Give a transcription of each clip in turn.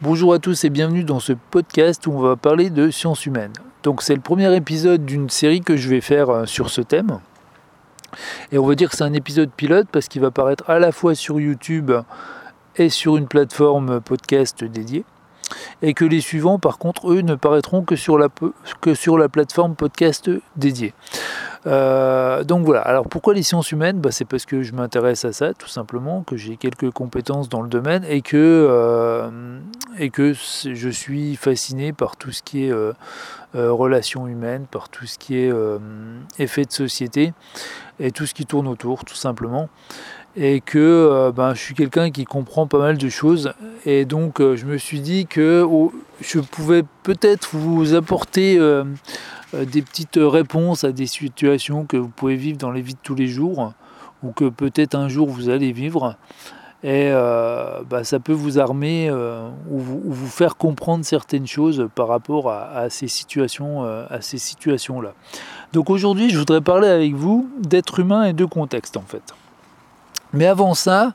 Bonjour à tous et bienvenue dans ce podcast où on va parler de sciences humaines. Donc c'est le premier épisode d'une série que je vais faire euh, sur ce thème. Et on va dire que c'est un épisode pilote parce qu'il va paraître à la fois sur YouTube et sur une plateforme podcast dédiée. Et que les suivants, par contre, eux, ne paraîtront que sur la, que sur la plateforme podcast dédiée. Euh, donc voilà, alors pourquoi les sciences humaines? Bah, C'est parce que je m'intéresse à ça, tout simplement, que j'ai quelques compétences dans le domaine et que, euh, et que je suis fasciné par tout ce qui est euh, relations humaines, par tout ce qui est effet de société et tout ce qui tourne autour, tout simplement. Et que ben, je suis quelqu'un qui comprend pas mal de choses. Et donc je me suis dit que je pouvais peut-être vous apporter euh, des petites réponses à des situations que vous pouvez vivre dans les vies de tous les jours ou que peut-être un jour vous allez vivre. Et euh, bah, ça peut vous armer euh, ou, vous, faire comprendre certaines choses par rapport à, ces situations, à ces situations-là. Donc aujourd'hui, je voudrais parler avec vous d'être humain et de contexte en fait. Mais avant ça,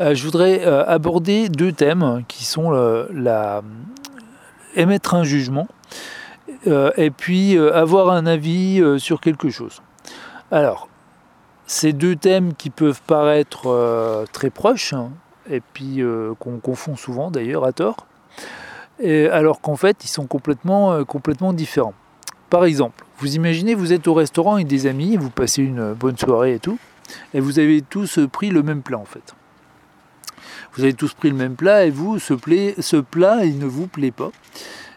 je voudrais aborder deux thèmes qui sont la, émettre un jugement euh, et puis euh, avoir un avis euh, sur quelque chose. Alors, ces deux thèmes qui peuvent paraître très proches, hein, et puis qu'on confond souvent d'ailleurs à tort, alors qu'en fait ils sont complètement, complètement différents. Par exemple, vous imaginez, vous êtes au restaurant avec des amis, vous passez une bonne soirée et tout, et vous avez tous pris le même plat en fait. Vous avez tous pris le même plat et vous, ce, ce plat, il ne vous plaît pas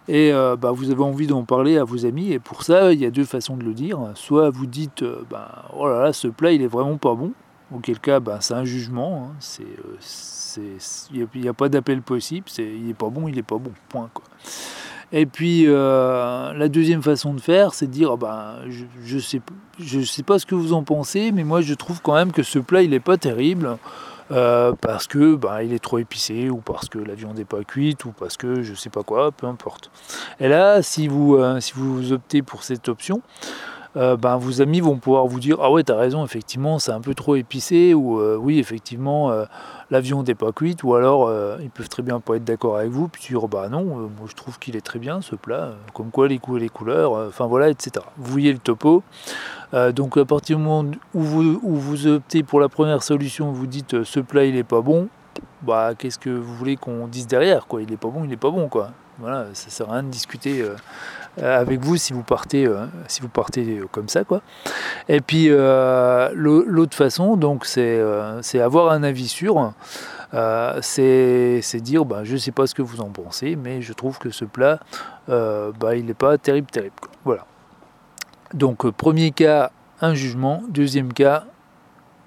et euh, bah, vous avez envie d'en parler à vos amis. Et pour ça, il y a deux façons de le dire. Soit vous dites, euh, bah, oh là là, ce plat, il est vraiment pas bon. Auquel cas, bah, c'est un jugement. Hein. Euh, il n'y a, pas d'appel possible. il n'est pas bon, il n'est pas bon. Point. Quoi. Et puis la deuxième façon de faire, c'est de dire, bah, je ne sais, je sais pas ce que vous en pensez, mais moi je trouve quand même que ce plat, il n'est pas terrible. Euh, parce que bah, il est trop épicé ou parce que la viande n'est pas cuite ou parce que je sais pas quoi, peu importe. Et là, si vous, euh, si vous optez pour cette option, euh, ben, vos amis vont pouvoir vous dire ah ouais t'as raison effectivement c'est un peu trop épicé ou oui effectivement la viande n'est pas cuite ou alors ils peuvent très bien pas être d'accord avec vous puis dire bah non moi je trouve qu'il est très bien ce plat comme quoi les couleurs enfin voilà etc vous voyez le topo. Euh, donc à partir du moment où vous, optez pour la première solution, vous dites euh, ce plat il est pas bon, bah qu'est-ce que vous voulez qu'on dise derrière quoi? Il est pas bon, il est pas bon quoi. Voilà, ça sert à rien de discuter euh, avec vous si vous partez, si vous partez comme ça quoi. Et puis l'autre façon, donc c'est avoir un avis sûr. c'est dire bah, je sais pas ce que vous en pensez mais je trouve que ce plat bah, il n'est pas terrible terrible voilà donc euh, premier cas, un jugement. Deuxième cas,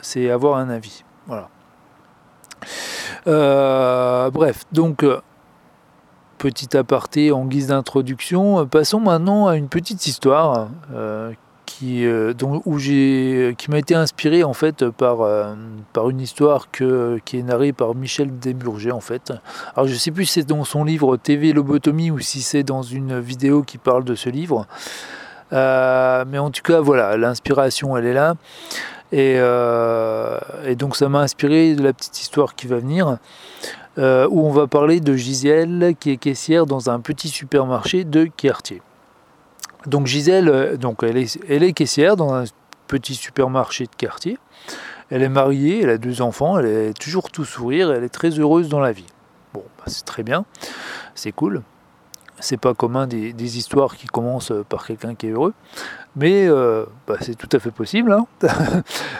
c'est avoir un avis. Voilà. Euh, bref, donc euh, petit aparté en guise d'introduction. Passons maintenant à une petite histoire qui, où qui m'a été inspirée en fait par, par une histoire que, qui est narrée par Michel Desmurger en fait. Alors je sais plus si c'est dans son livre TV Lobotomie ou si c'est dans une vidéo qui parle de ce livre. Euh, mais en tout cas, voilà, l'inspiration, elle est là. Euh, et, donc, ça m'a inspiré de la petite histoire qui va venir. Euh, où on va parler de Gisèle qui est caissière dans un petit supermarché de quartier. Donc Gisèle, donc elle est, elle est caissière dans un petit supermarché de quartier. Elle est mariée, elle a deux enfants, elle est toujours tout sourire, elle est très heureuse dans la vie. Bon, bah, c'est très bien, c'est cool c'est pas commun des, histoires qui commencent par quelqu'un qui est heureux, mais euh, bah, c'est tout à fait possible, hein.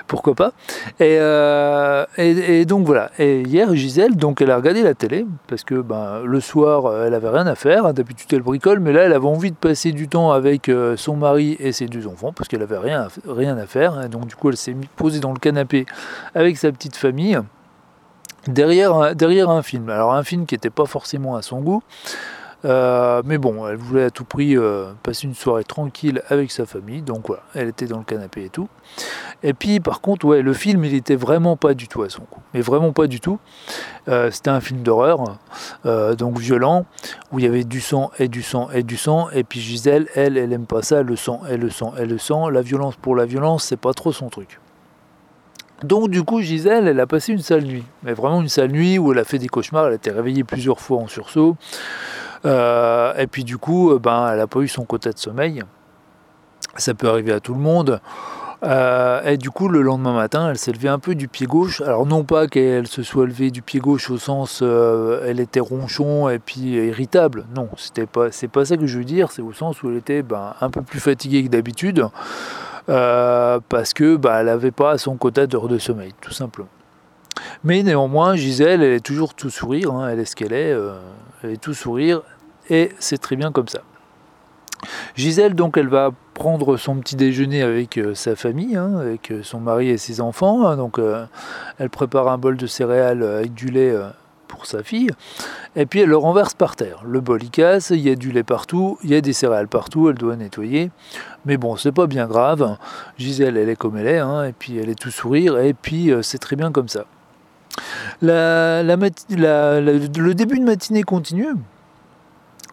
pourquoi pas? Euh, et, donc voilà. Et hier, Gisèle, donc elle a regardé la télé parce que ben, le soir, elle avait rien à faire. D'habitude, elle bricole, mais là, elle avait envie de passer du temps avec euh, son mari et ses deux enfants parce qu'elle avait rien, à faire. donc du coup, elle s'est posée dans le canapé avec sa petite famille derrière un film. Alors un film qui n'était pas forcément à son goût. Euh, mais bon, elle voulait à tout prix euh, passer une soirée tranquille avec sa famille, donc voilà, elle était dans le canapé et tout. Et puis par contre, ouais, le film, il était vraiment pas du tout à son goût, mais vraiment pas du tout. Euh, c'était un film d'horreur, donc violent, où il y avait du sang et du sang et du sang. Et puis Gisèle, elle, elle aime pas ça, le sang et le sang et le sang. La violence pour la violence, c'est pas trop son truc. Donc du coup, Gisèle, elle a passé une sale nuit. Mais vraiment une sale nuit où elle a fait des cauchemars, elle a été réveillée plusieurs fois en sursaut. Euh, et puis du coup, euh, ben, elle n'a pas eu son quota de sommeil. Ça peut arriver à tout le monde. Euh, et du coup, le lendemain matin, elle s'est levée un peu du pied gauche. Alors non pas qu'elle se soit levée du pied gauche au sens elle était ronchon et puis irritable. Non, c'était pas c'est pas ça que je veux dire. C'est au sens où elle était ben, un peu plus fatiguée que d'habitude. Euh, parce que bah, elle n'avait pas son quota d'heures de sommeil, tout simplement. Mais néanmoins, Gisèle, elle est toujours tout sourire, hein, elle est ce qu'elle est, euh, elle est tout sourire, et c'est très bien comme ça. Gisèle, donc, elle va prendre son petit déjeuner avec euh, sa famille, hein, avec son mari et ses enfants. Hein, donc, elle prépare un bol de céréales avec du lait pour sa fille, et puis elle le renverse par terre. Le bol il casse, il y a du lait partout, il y a des céréales partout, elle doit nettoyer. Mais bon, c'est pas bien grave. Gisèle, elle est comme elle est, hein, et puis elle est tout sourire, et puis euh, c'est très bien comme ça. Le début de matinée continue.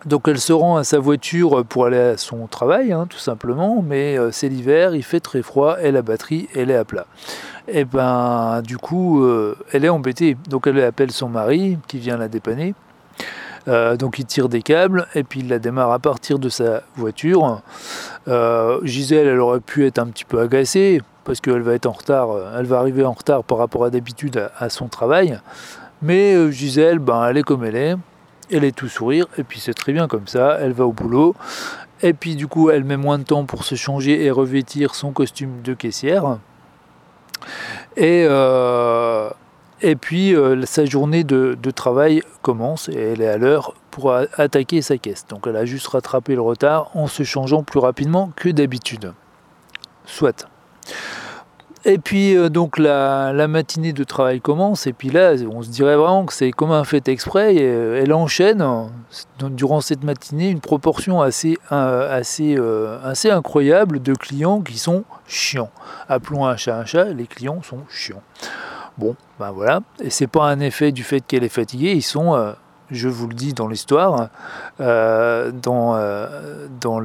Donc elle se rend à sa voiture pour aller à son travail, hein, tout simplement, mais euh, c'est l'hiver, il fait très froid et la batterie, elle est à plat. Et ben du coup, euh, elle est embêtée. Donc elle appelle son mari qui vient la dépanner. Euh, donc il tire des câbles et puis il la démarre à partir de sa voiture. Gisèle, elle aurait pu être un petit peu agacée parce qu'elle va être en retard, elle va arriver en retard par rapport à d'habitude à, son travail. Mais Gisèle, ben, elle est comme elle est elle est tout sourire, et puis c'est très bien comme ça, elle va au boulot, et puis du coup elle met moins de temps pour se changer et revêtir son costume de caissière. Et, euh, puis euh, sa journée de, travail commence et elle est à l'heure pour attaquer sa caisse. Donc elle a juste rattrapé le retard en se changeant plus rapidement que d'habitude. Soit. Et puis euh, donc la, matinée de travail commence et puis là on se dirait vraiment que c'est comme un fait exprès. Et, euh, elle enchaîne durant cette matinée une proportion assez, euh, assez, assez incroyable de clients qui sont chiants. Appelons un chat un chat, les clients sont chiants. Bon, ben voilà. Et c'est pas un effet du fait qu'elle est fatiguée, ils sont je vous le dis dans l'histoire, dans, dans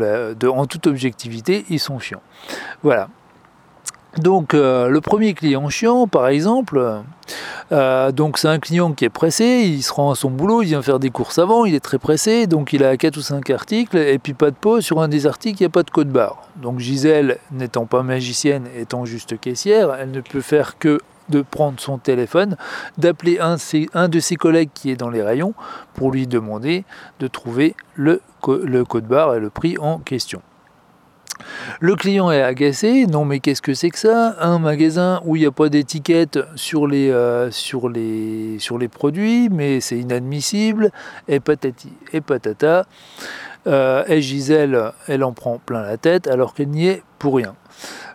en toute objectivité, ils sont chiants. Voilà. Donc euh, le premier client chiant, par exemple, euh, donc c'est un client qui est pressé, il se rend à son boulot, il vient faire des courses avant, il est très pressé, donc il a 4 ou 5 articles, et puis pas de pause, sur un des articles, il n'y a pas de code barre. Donc Gisèle, n'étant pas magicienne, étant juste caissière, elle ne peut faire que de prendre son téléphone, d'appeler un, de ses collègues qui est dans les rayons pour lui demander de trouver le code barre et le prix en question. Le client est agacé, non mais qu'est-ce que c'est que ça? Un magasin où il n'y a pas d'étiquette sur les, euh, sur les produits, mais c'est inadmissible, et patati et patata. Euh, et Gisèle, elle en prend plein la tête alors qu'elle n'y est pour rien.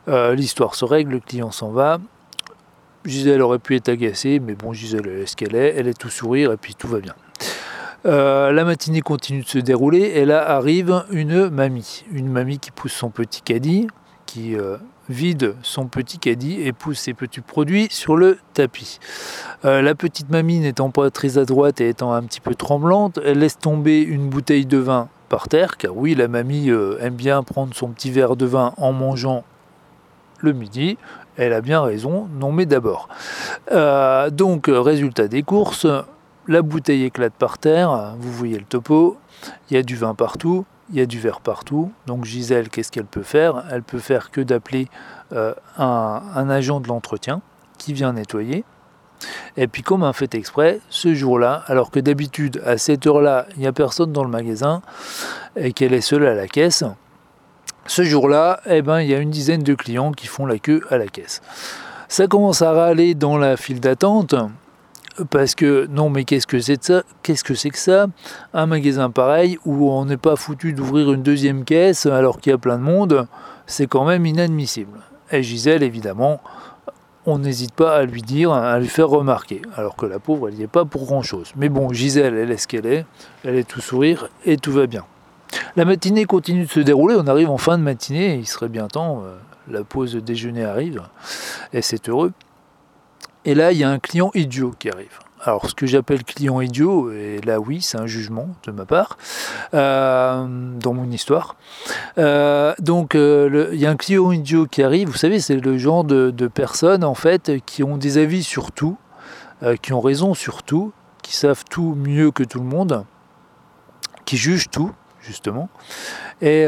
Euh, l'histoire se règle, le client s'en va. Gisèle aurait pu être agacée, mais bon, Gisèle est ce qu'elle est, elle est tout sourire et puis tout va bien. Euh, la matinée continue de se dérouler et là arrive une mamie. Une mamie qui pousse son petit caddie, qui euh, vide son petit caddie et pousse ses petits produits sur le tapis. Euh, la petite mamie n'étant pas très adroite et étant un petit peu tremblante, elle laisse tomber une bouteille de vin par terre, car oui, la mamie aime bien prendre son petit verre de vin en mangeant le midi. Elle a bien raison, non mais d'abord. donc, résultat des courses, la bouteille éclate par terre, vous voyez le topo, il y a du vin partout, il y a du verre partout. Donc Gisèle, qu'est-ce qu'elle peut faire? Elle peut faire que d'appeler euh, un, agent de l'entretien qui vient nettoyer. Et puis comme un fait exprès, ce jour-là, alors que d'habitude à cette heure-là, il n'y a personne dans le magasin et qu'elle est seule à la caisse, ce jour-là, eh ben, il y a une dizaine de clients qui font la queue à la caisse. Ça commence à râler dans la file d'attente parce que non mais qu'est-ce que c'est ça? Qu'est-ce que c'est que ça? Un magasin pareil où on n'est pas foutu d'ouvrir une deuxième caisse alors qu'il y a plein de monde, c'est quand même inadmissible. Et Gisèle évidemment, on n'hésite pas à lui dire, à lui faire remarquer, alors que la pauvre elle n'y est pas pour grand chose. Mais bon, Gisèle elle est ce qu'elle est, elle est tout sourire et tout va bien. La matinée continue de se dérouler, on arrive en fin de matinée, il serait bien temps, euh, la pause déjeuner arrive, et c'est heureux. Et là, il y a un client idiot qui arrive. Alors ce que j'appelle client idiot, et là oui, c'est un jugement de ma part, euh, dans mon histoire. Euh, donc il y a un client idiot qui arrive, vous savez, c'est le genre de, personnes en fait qui ont des avis sur tout, qui ont raison sur tout, qui savent tout mieux que tout le monde, qui jugent tout justement, et,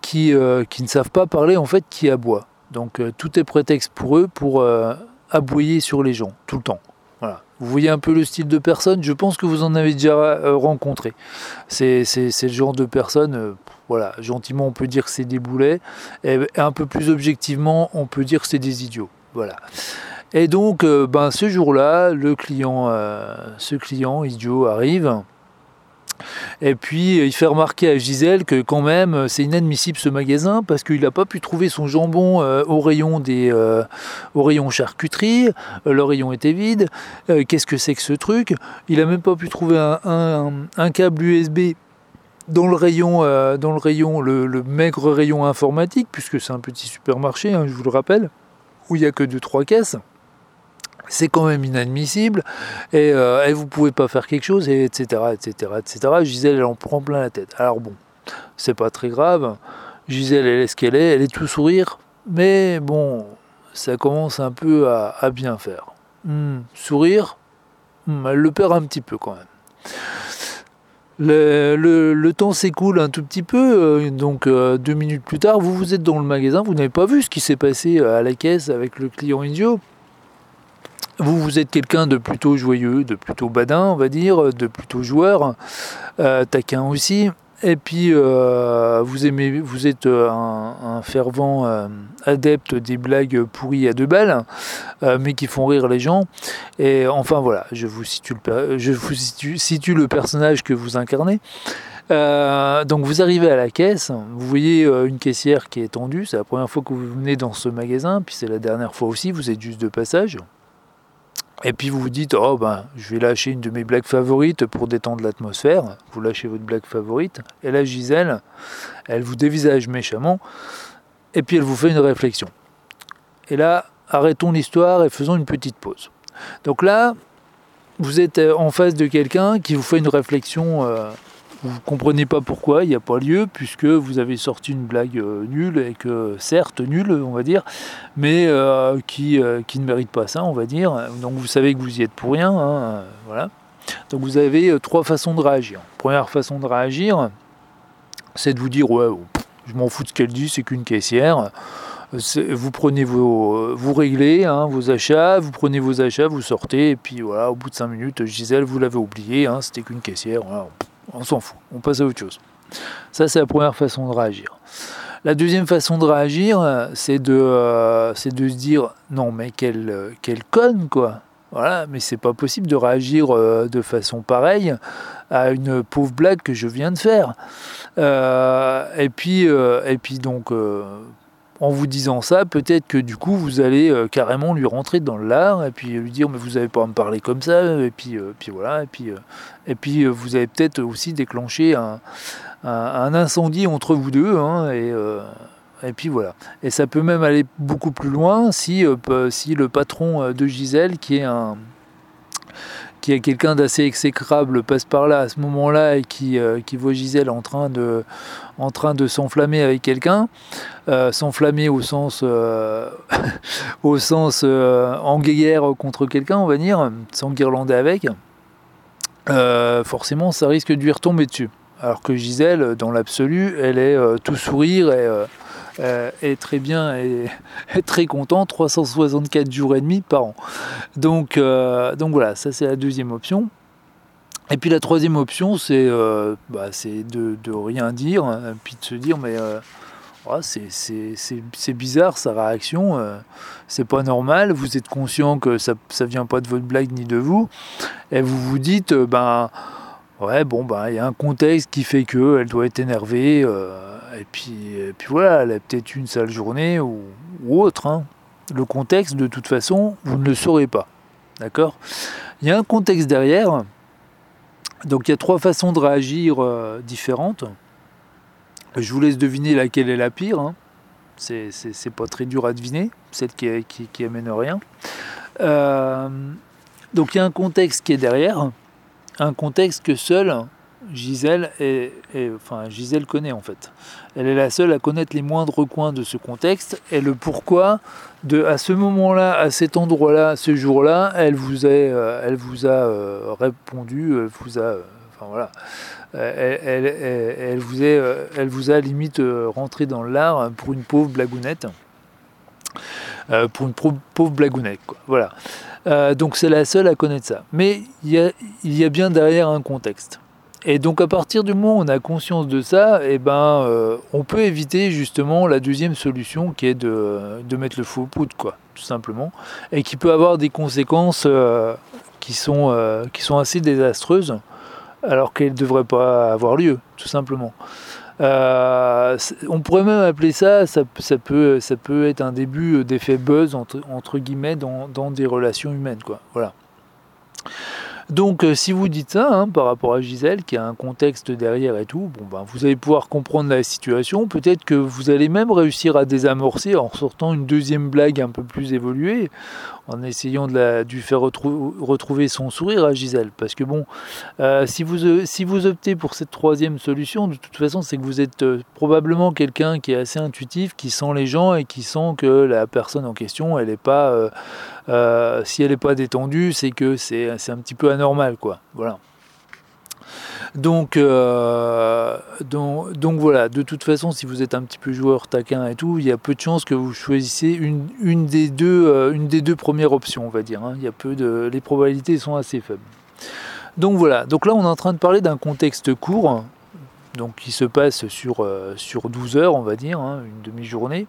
qui, qui ne savent pas parler en fait qui aboie. Donc tout est prétexte pour eux pour aboyer sur les gens, tout le temps. Voilà. Vous voyez un peu le style de personne, je pense que vous en avez déjà euh, rencontré. C'est le genre de personne, euh, voilà, gentiment on peut dire que c'est des boulets, et un peu plus objectivement on peut dire que c'est des idiots. Voilà. Et donc, euh, ben, ce jour-là, le client, ce client idiot arrive, et puis il fait remarquer à Gisèle que quand même c'est inadmissible ce magasin parce qu'il n'a pas pu trouver son jambon euh, au rayon des euh, au rayon charcuterie, euh, le rayon était vide. Qu'est-ce que c'est que ce truc? Il n'a même pas pu trouver un, câble USB dans le rayon, dans le, rayon le, maigre rayon informatique, puisque c'est un petit supermarché, hein, je vous le rappelle, où il n'y a que 2-3 caisses c'est quand même inadmissible, et, euh, et, vous pouvez pas faire quelque chose, et etc., etc., etc. Gisèle, elle en prend plein la tête. Alors bon, c'est pas très grave. Gisèle, elle est ce qu'elle est, elle est tout sourire, mais bon, ça commence un peu à, bien faire. Hmm, sourire, hmm, elle le perd un petit peu quand même. Le, temps s'écoule un tout petit peu, euh, donc euh, deux minutes plus tard, vous vous êtes dans le magasin, vous n'avez pas vu ce qui s'est passé à la caisse avec le client idiot. Vous, vous êtes quelqu'un de plutôt joyeux, de plutôt badin, on va dire, de plutôt joueur, euh, taquin aussi. Et puis, euh, vous, aimez, vous êtes un, fervent euh, adepte des blagues pourries à deux balles, mais qui font rire les gens. Et enfin, voilà, je vous situe, le personnage que vous incarnez. donc vous arrivez à la caisse, vous voyez une caissière qui est tendue, c'est la première fois que vous venez dans ce magasin, puis c'est la dernière fois aussi, vous êtes juste de passage. Et puis vous vous dites, oh ben, je vais lâcher une de mes blagues favorites pour détendre l'atmosphère. Vous lâchez votre blague favorite. Et là, Gisèle, elle vous dévisage méchamment. Et puis elle vous fait une réflexion. Et là, arrêtons l'histoire et faisons une petite pause. Donc là, vous êtes en face de quelqu'un qui vous fait une réflexion euh, vous ne comprenez pas pourquoi, il n'y a pas lieu, puisque vous avez sorti une blague euh, nulle, et que certes nulle, on va dire, mais euh, qui, euh, qui ne mérite pas ça, on va dire. Donc vous savez que vous y êtes pour rien. Hein, voilà. Donc vous avez trois façons de réagir. Première façon de réagir, c'est de vous dire ouais, je m'en fous de ce qu'elle dit, c'est qu'une caissière. Vous prenez vos, vous réglez hein, vos achats, vous prenez vos achats, vous sortez, et puis voilà, au bout de cinq minutes, Gisèle, vous l'avez oublié, hein, c'était qu'une caissière. On s'en fout, on passe à autre chose. Ça, c'est la première façon de réagir. La deuxième façon de réagir, c'est de, euh, c'est de se dire non, mais quelle, quelle conne, quoi. Voilà, mais c'est pas possible de réagir euh, de façon pareille à une pauvre blague que je viens de faire. Euh, et puis, et puis donc, en vous disant ça, peut-être que du coup vous allez euh, carrément lui rentrer dans l'art et puis lui dire mais vous n'avez pas à me parler comme ça et puis, euh, puis voilà et puis, euh, et puis vous avez peut-être aussi déclenché un, incendie entre vous deux hein, et, et puis voilà. Et ça peut même aller beaucoup plus loin si, si le patron de Gisèle qui est un qui est quelqu'un d'assez exécrable passe par là à ce moment-là et qui, qui voit Gisèle en train de, en train de s'enflammer avec quelqu'un, euh, s'enflammer au sens, euh, au sens euh, en guerre contre quelqu'un, on va dire, s'enguirlander avec, forcément ça risque de lui retomber dessus. Alors que Gisèle, dans l'absolu, elle est tout sourire et est très bien et très content, 364 jours et demi par an. Donc, donc voilà, ça c'est la deuxième option. Et puis la troisième option, c'est euh, bah, de, rien dire, hein, puis de se dire, mais euh, c'est bizarre sa réaction, euh, c'est pas normal, vous êtes conscient que ça ne vient pas de votre blague ni de vous, et vous vous dites, ben ouais, bon, ben il y a un contexte qui fait qu'elle doit être énervée, et, puis, puis voilà, elle a peut-être une sale journée ou, autre. Hein. Le contexte, de toute façon, vous ne le saurez pas. D'accord? Il y a un contexte derrière donc il y a trois façons de réagir euh, différentes. Je vous laisse deviner laquelle est la pire. Hein. C'est pas très dur à deviner, celle qui, qui, amène rien. Euh, Donc il y a un contexte qui est derrière, un contexte que seul Gisèle, Gisèle connaît en fait. Elle est la seule à connaître les moindres coins de ce contexte et le pourquoi de à ce moment-là, à cet endroit-là, ce jour-là, elle vous a, euh, euh, répondu, elle vous a, enfin voilà, elle, vous a limite rentré dans l'art pour une pauvre blagounette, pour une pauvre blagounette. Voilà. donc c'est la seule à connaître ça. Mais il y a bien derrière un contexte. Et donc à partir du moment où on a conscience de ça, eh ben, euh, on peut éviter justement la deuxième solution qui est de, de mettre le faux poudre, quoi, tout simplement, et qui peut avoir des conséquences euh, qui, sont, euh, qui sont assez désastreuses, alors qu'elles ne devraient pas avoir lieu, tout simplement. on pourrait même appeler ça, ça, ça, peut, ça peut être un début d'effet buzz entre, entre guillemets dans, dans, des relations humaines, quoi. Voilà. Donc euh, si vous dites ça hein, par rapport à Gisèle, qui a un contexte derrière et tout, bon, ben, vous allez pouvoir comprendre la situation. Peut-être que vous allez même réussir à désamorcer en sortant une deuxième blague un peu plus évoluée, en essayant de, la, lui faire retrouver son sourire à Gisèle. Parce que bon, euh, si, vous, euh, si vous optez pour cette troisième solution, de toute façon, c'est que vous êtes probablement quelqu'un qui est assez intuitif, qui sent les gens et qui sent que la personne en question, elle n'est pas... si elle n'est pas détendue, c'est que c'est un petit peu anormal, quoi. Voilà. Donc, euh, donc, donc, voilà, de toute façon, si vous êtes un petit peu joueur taquin et tout, il y a peu de chances que vous choisissez une, une, des, deux, euh, une des deux premières options, on va dire. Hein. Il y a peu de, les probabilités sont assez faibles. Donc voilà, donc là on est en train de parler d'un contexte court, donc qui se passe sur, euh, sur 12 heures, on va dire, hein, une demi-journée.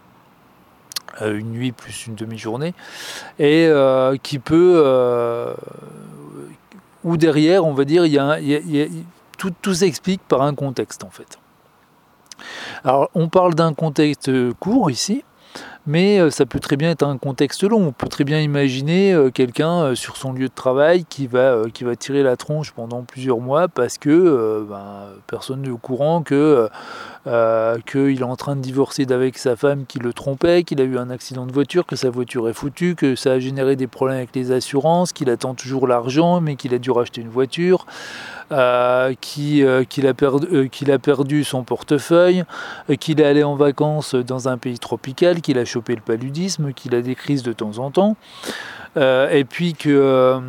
Une nuit plus une demi-journée, et qui peut, ou derrière, on va dire, il y a, tout, tout s'explique par un contexte en fait. Alors on parle d'un contexte court ici, mais euh, ça peut très bien être un contexte long. On peut très bien imaginer euh, quelqu'un euh, sur son lieu de travail qui va, qui va tirer la tronche pendant plusieurs mois parce que ben, personne n'est au courant que qu'il est en train de divorcer d'avec sa femme qui le trompait, qu'il a eu un accident de voiture, que sa voiture est foutue, que ça a généré des problèmes avec les assurances, qu'il attend toujours l'argent mais qu'il a dû racheter une voiture. Euh, qu'il a, perdu, qu'il a perdu son portefeuille, qu'il est allé en vacances dans un pays tropical, qu'il a choper le paludisme, qu'il a des crises de temps en temps, euh, et puis que euh,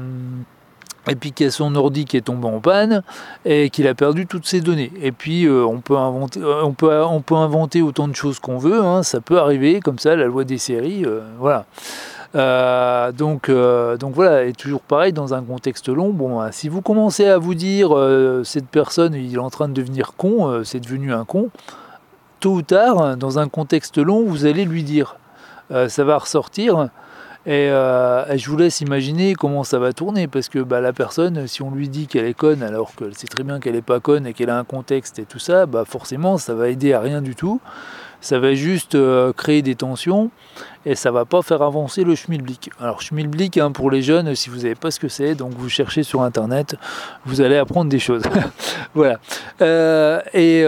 et puis qu'il y a son ordi qui est tombé en panne et qu'il a perdu toutes ses données. Et puis euh, on, peut inventer, on, peut, on peut inventer autant de choses qu'on veut, hein, ça peut arriver comme ça, la loi des séries, voilà. donc, donc voilà, et toujours pareil dans un contexte long. Bon, hein, si vous commencez à vous dire cette personne il est en train de devenir con, c'est devenu un con, tôt ou tard, dans un contexte long, vous allez lui dire. Euh, ça va ressortir. Euh, et, je vous laisse imaginer comment ça va tourner, parce que bah, la personne, si on lui dit qu'elle est conne, alors qu'elle sait très bien qu'elle n'est pas conne et qu'elle a un contexte et tout ça, bah forcément, ça va aider à rien du tout. Ça va juste euh, créer des tensions et ça va pas faire avancer le schmilblick. Alors schmilblick, hein, pour les jeunes, si vous savez pas ce que c'est, donc vous cherchez sur internet, vous allez apprendre des choses. voilà. et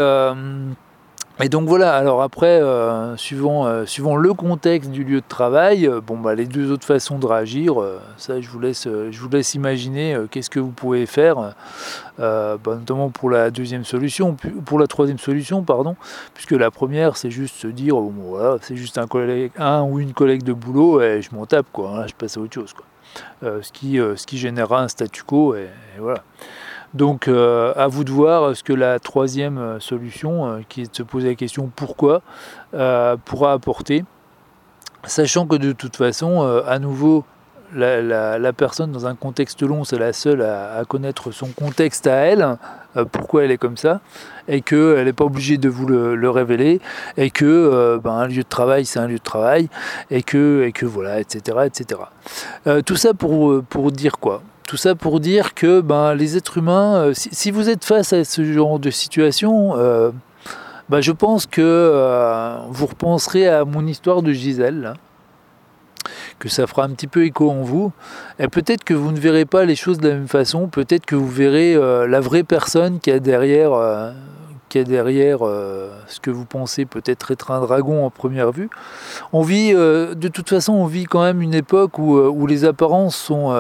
et donc voilà, alors après, euh, suivant, euh, suivant le contexte du lieu de travail, euh, bon, bah, les deux autres façons de réagir, ça je vous laisse, je vous laisse imaginer qu'est-ce que vous pouvez faire, bah, notamment pour la deuxième solution, pour la troisième solution, pardon, puisque la première c'est juste se dire, voilà, c'est juste un, collègue, un ou une collègue de boulot et je m'en tape, quoi, hein, je passe à autre chose, quoi. ce, qui, ce qui générera un statu quo, et voilà. Donc euh, à vous de voir ce que la troisième euh, solution, euh, qui est de se poser la question pourquoi, pourra apporter. Sachant que de toute façon, à nouveau, la, personne dans un contexte long, c'est la seule à, connaître son contexte à elle, pourquoi elle est comme ça, et qu'elle n'est pas obligée de vous le, révéler, et que ben, un lieu de travail, c'est un lieu de travail, et que, et que voilà, etc. etc. tout ça pour, pour dire quoi? Tout ça pour dire que ben, les êtres humains, euh, si, vous êtes face à ce genre de situation, euh, ben, je pense que euh, vous repenserez à mon histoire de Gisèle, que ça fera un petit peu écho en vous. Et peut-être que vous ne verrez pas les choses de la même façon, peut-être que vous verrez la vraie personne qui a derrière, derrière ce que vous pensez peut-être être un dragon en première vue. On vit, de toute façon, on vit quand même une époque où les apparences sont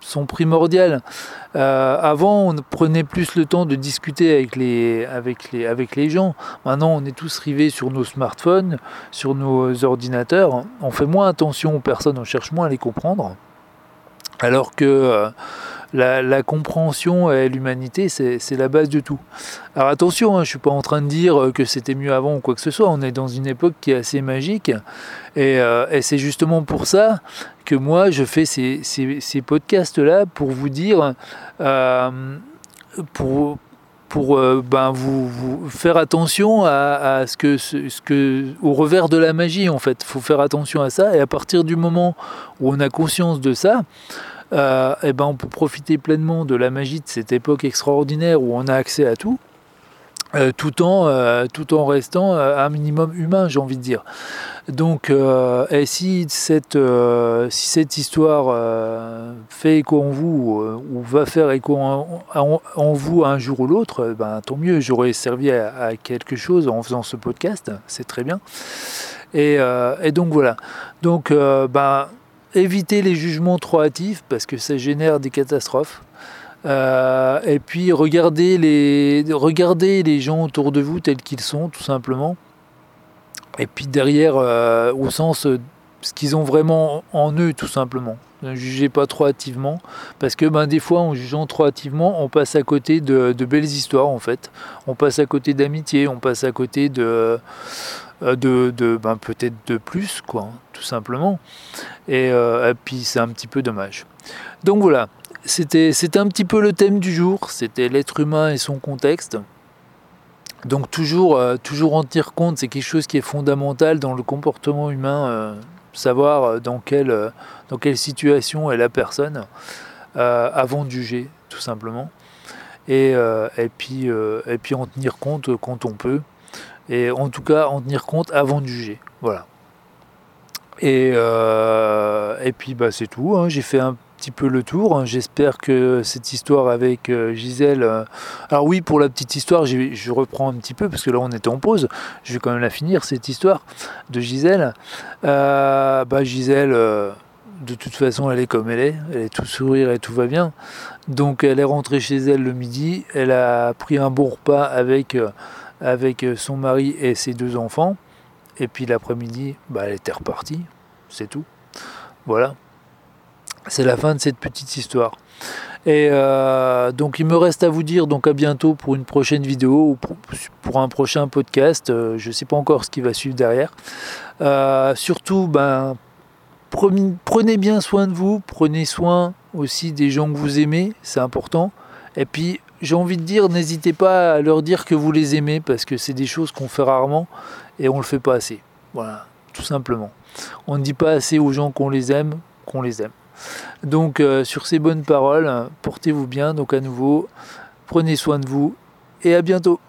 sont primordiales. Euh, avant, on prenait plus le temps de discuter avec les, avec, les, avec les gens. Maintenant, on est tous rivés sur nos smartphones, sur nos ordinateurs. On fait moins attention aux personnes, on cherche moins à les comprendre. Alors que euh, la, compréhension et l'humanité, c'est la base de tout. Alors attention, hein, je ne suis pas en train de dire que c'était mieux avant ou quoi que ce soit. On est dans une époque qui est assez magique. Et, euh, c'est justement pour ça que moi, je fais ces, podcasts-là pour vous dire, euh, pour, pour ben, vous, faire attention à, ce que, ce que, au revers de la magie en fait. Il faut faire attention à ça et à partir du moment où on a conscience de ça, euh, eh ben on peut profiter pleinement de la magie de cette époque extraordinaire où on a accès à tout. Euh, tout, en, euh, tout en restant un minimum humain, j'ai envie de dire. Donc, et si cette, si cette histoire fait écho en vous, ou va faire écho en, vous un jour ou l'autre, ben, tant mieux, j'aurais servi à, quelque chose en faisant ce podcast, c'est très bien. Et, et, donc voilà. Donc, ben, éviter les jugements trop hâtifs parce que ça génère des catastrophes. Euh, et puis regardez les, regardez les gens autour de vous tels qu'ils sont, tout simplement. Et puis derrière, euh, au sens euh, ce qu'ils ont vraiment en eux, tout simplement. Ne jugez pas trop hâtivement, parce que ben, des fois, en jugeant trop hâtivement, on passe à côté de, de belles histoires, en fait. On passe à côté d'amitié, on passe à côté de euh, de, ben, peut-être de plus, quoi, tout simplement. Euh, et, puis c'est un petit peu dommage. Donc voilà, c'était un petit peu le thème du jour, c'était l'être humain et son contexte. Donc toujours, euh, toujours en tenir compte, c'est quelque chose qui est fondamental dans le comportement humain, savoir dans quelle, dans quelle situation est la personne avant de juger, tout simplement. Et, et, puis, et puis en tenir compte quand on peut et en tout cas en tenir compte avant de juger. Voilà. Et, euh, et puis bah, c'est tout, hein. j'ai fait un petit peu le tour. Hein. J'espère que cette histoire avec euh, Gisèle. Euh, alors, oui, pour la petite histoire, je reprends un petit peu parce que là on était en pause. Je vais quand même la finir, cette histoire de Gisèle. bah, Gisèle, de toute façon, elle est comme elle est. Elle est tout sourire et tout va bien. Donc, elle est rentrée chez elle le midi. Elle a pris un bon repas avec avec euh, son mari et ses deux enfants. Et puis l'après-midi, bah, elle était repartie. C'est tout. Voilà. C'est la fin de cette petite histoire. Et euh, donc il me reste à vous dire donc à bientôt pour une prochaine vidéo ou pour, un prochain podcast. Euh, je ne sais pas encore ce qui va suivre derrière. surtout, ben, prenez bien soin de vous, prenez soin aussi des gens que vous aimez, c'est important. Et puis j'ai envie de dire, n'hésitez pas à leur dire que vous les aimez parce que c'est des choses qu'on fait rarement et on le fait pas assez. Voilà, tout simplement. On ne dit pas assez aux gens qu'on les aime, qu'on les aime. Donc euh, sur ces bonnes paroles, portez-vous bien. Donc à nouveau, prenez soin de vous et à bientôt.